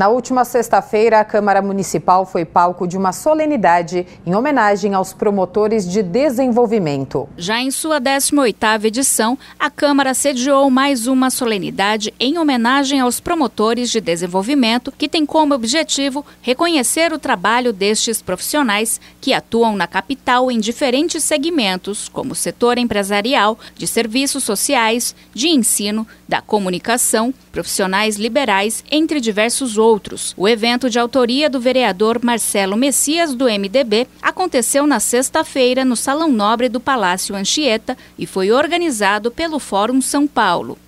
Na última sexta-feira, a Câmara Municipal foi palco de uma solenidade em homenagem aos promotores de desenvolvimento. Já em sua 18ª edição, a Câmara sediou mais uma solenidade em homenagem aos promotores de desenvolvimento, que tem como objetivo reconhecer o trabalho destes profissionais que atuam na capital em diferentes segmentos, como o setor empresarial, de serviços sociais, de ensino, da comunicação, profissionais liberais, entre diversos outros. O evento de autoria do vereador Marcelo Messias, do MDB, aconteceu na sexta-feira no Salão Nobre do Palácio Anchieta e foi organizado pelo Fórum São Paulo.